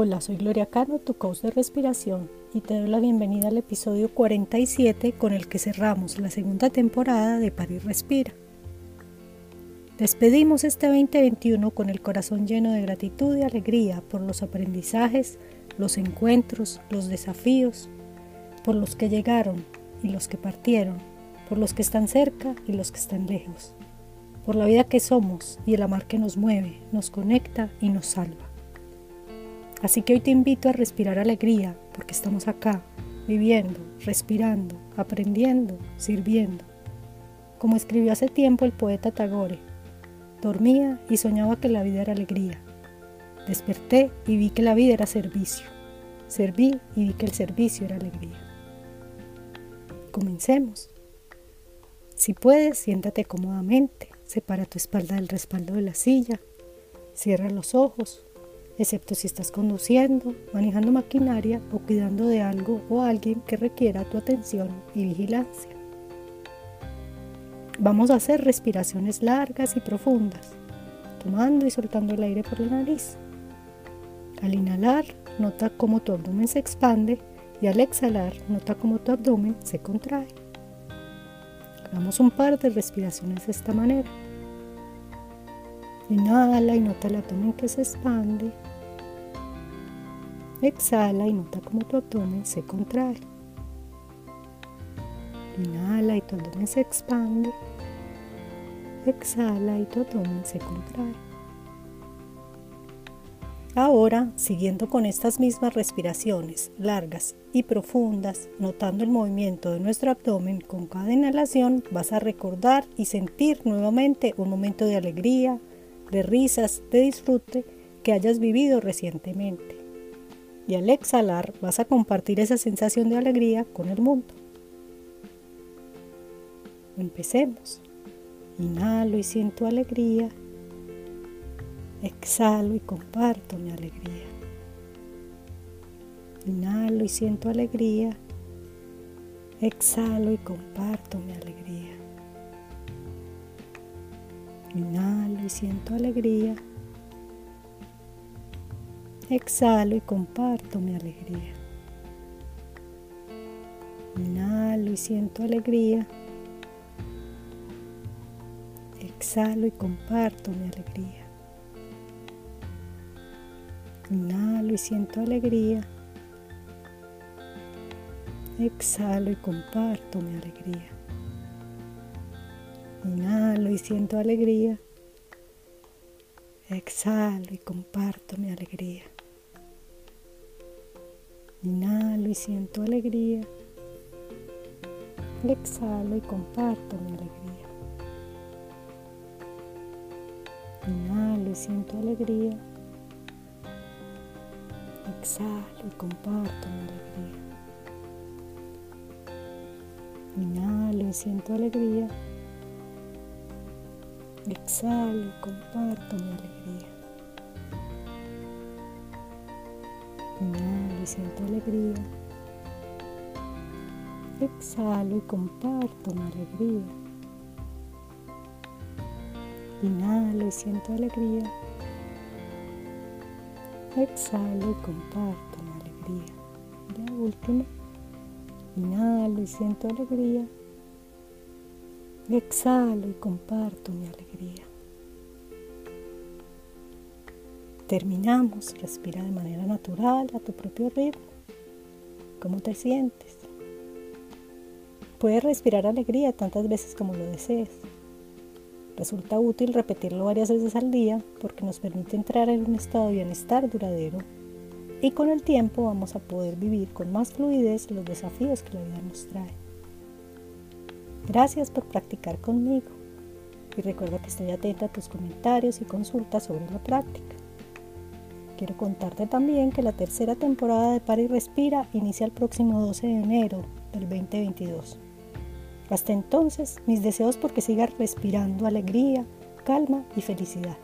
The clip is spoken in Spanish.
Hola, soy Gloria Cano, tu coach de respiración, y te doy la bienvenida al episodio 47 con el que cerramos la segunda temporada de París Respira. Despedimos este 2021 con el corazón lleno de gratitud y alegría por los aprendizajes, los encuentros, los desafíos, por los que llegaron y los que partieron, por los que están cerca y los que están lejos, por la vida que somos y el amar que nos mueve, nos conecta y nos salva. Así que hoy te invito a respirar alegría porque estamos acá, viviendo, respirando, aprendiendo, sirviendo. Como escribió hace tiempo el poeta Tagore, dormía y soñaba que la vida era alegría. Desperté y vi que la vida era servicio. Serví y vi que el servicio era alegría. Comencemos. Si puedes, siéntate cómodamente, separa tu espalda del respaldo de la silla, cierra los ojos excepto si estás conduciendo, manejando maquinaria o cuidando de algo o alguien que requiera tu atención y vigilancia. Vamos a hacer respiraciones largas y profundas, tomando y soltando el aire por la nariz. Al inhalar, nota cómo tu abdomen se expande y al exhalar, nota cómo tu abdomen se contrae. Hagamos un par de respiraciones de esta manera. Inhala y nota el abdomen que se expande Exhala y nota cómo tu abdomen se contrae. Inhala y tu abdomen se expande. Exhala y tu abdomen se contrae. Ahora, siguiendo con estas mismas respiraciones largas y profundas, notando el movimiento de nuestro abdomen con cada inhalación, vas a recordar y sentir nuevamente un momento de alegría, de risas, de disfrute que hayas vivido recientemente y al exhalar vas a compartir esa sensación de alegría con el mundo. Empecemos. Inhalo y siento alegría. Exhalo y comparto mi alegría. Inhalo y siento alegría. Exhalo y comparto mi alegría. Inhalo y siento alegría. Exhalo y comparto mi alegría. Inhalo y siento alegría. Exhalo y comparto mi alegría. Inhalo y siento alegría. Exhalo y comparto mi alegría. Inhalo y siento alegría. Exhalo y comparto mi alegría. Y siento alegría. Exhalo y comparto mi alegría. Inhalo y siento alegría. Exhalo y comparto mi alegría. Inhalo y siento alegría. Exhalo y comparto mi alegría. Siento alegría. Exhalo y comparto mi alegría. Inhalo y siento alegría. Exhalo y comparto mi alegría. La última. Inhalo y siento alegría. Exhalo y comparto mi alegría. Terminamos, respira de manera natural a tu propio ritmo. ¿Cómo te sientes? Puedes respirar alegría tantas veces como lo desees. Resulta útil repetirlo varias veces al día porque nos permite entrar en un estado de bienestar duradero y con el tiempo vamos a poder vivir con más fluidez los desafíos que la vida nos trae. Gracias por practicar conmigo y recuerda que estoy atenta a tus comentarios y consultas sobre la práctica. Quiero contarte también que la tercera temporada de Para y Respira inicia el próximo 12 de enero del 2022. Hasta entonces, mis deseos porque sigas respirando alegría, calma y felicidad.